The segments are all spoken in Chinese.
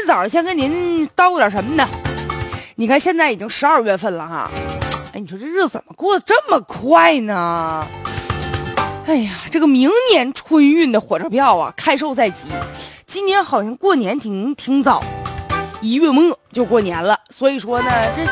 天早上先跟您叨咕点什么呢？你看现在已经十二月份了哈，哎，你说这日子怎么过得这么快呢？哎呀，这个明年春运的火车票啊，开售在即。今年好像过年挺挺早，一月末就过年了，所以说呢，这，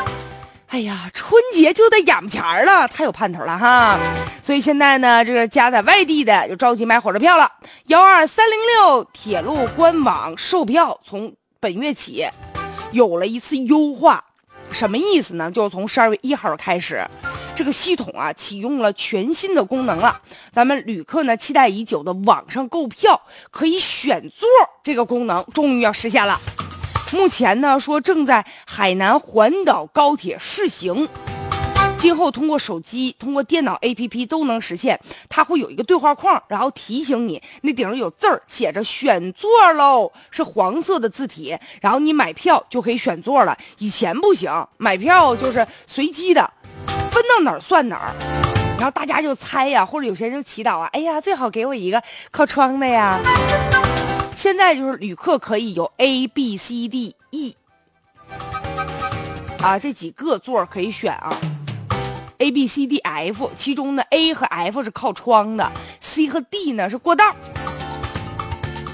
哎呀，春节就得眼前了，太有盼头了哈。所以现在呢，这个家在外地的就着急买火车票了。幺二三零六铁路官网售票从本月起有了一次优化。什么意思呢？就是从十二月一号开始，这个系统啊启用了全新的功能了。咱们旅客呢期待已久的网上购票可以选座这个功能终于要实现了。目前呢说正在海南环岛高铁试行。今后通过手机、通过电脑 APP 都能实现。它会有一个对话框，然后提醒你，那顶上有字儿，写着“选座喽”，是黄色的字体。然后你买票就可以选座了。以前不行，买票就是随机的，分到哪儿算哪儿。然后大家就猜呀，或者有些人就祈祷啊，哎呀，最好给我一个靠窗的呀。现在就是旅客可以有 A、B、C、D、E 啊这几个座可以选啊。A B C D F，其中呢 A 和 F 是靠窗的，C 和 D 呢是过道。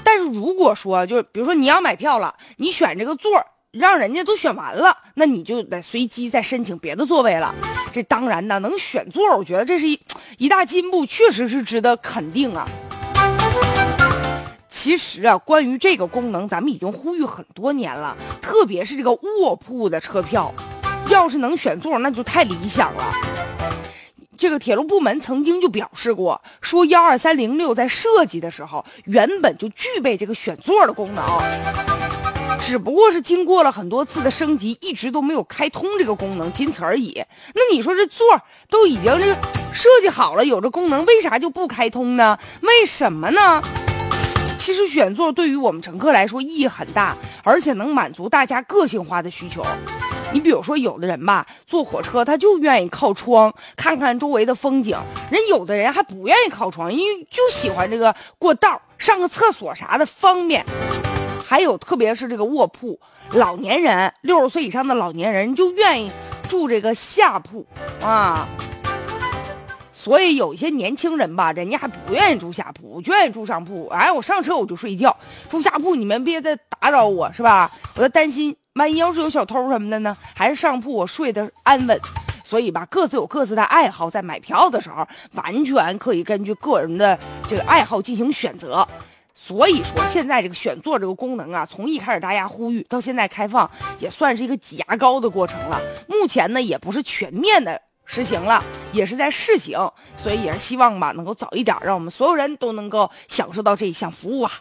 但是如果说就是比如说你要买票了，你选这个座让人家都选完了，那你就得随机再申请别的座位了。这当然呢，能选座，我觉得这是一一大进步，确实是值得肯定啊。其实啊，关于这个功能，咱们已经呼吁很多年了，特别是这个卧铺的车票。要是能选座，那就太理想了。这个铁路部门曾经就表示过，说幺二三零六在设计的时候原本就具备这个选座的功能，只不过是经过了很多次的升级，一直都没有开通这个功能，仅此而已。那你说这座都已经这个设计好了，有这功能，为啥就不开通呢？为什么呢？其实选座对于我们乘客来说意义很大，而且能满足大家个性化的需求。你比如说，有的人吧，坐火车他就愿意靠窗看看周围的风景；人有的人还不愿意靠窗，因为就喜欢这个过道、上个厕所啥的方便。还有，特别是这个卧铺，老年人六十岁以上的老年人就愿意住这个下铺啊。所以有一些年轻人吧，人家还不愿意住下铺，我就愿意住上铺。哎，我上车我就睡觉，住下铺你们别再打扰我，是吧？我在担心。万一要是有小偷什么的呢？还是上铺我睡得安稳，所以吧，各自有各自的爱好，在买票的时候完全可以根据个人的这个爱好进行选择。所以说，现在这个选座这个功能啊，从一开始大家呼吁到现在开放，也算是一个挤牙膏的过程了。目前呢，也不是全面的实行了，也是在试行，所以也是希望吧，能够早一点，让我们所有人都能够享受到这一项服务啊。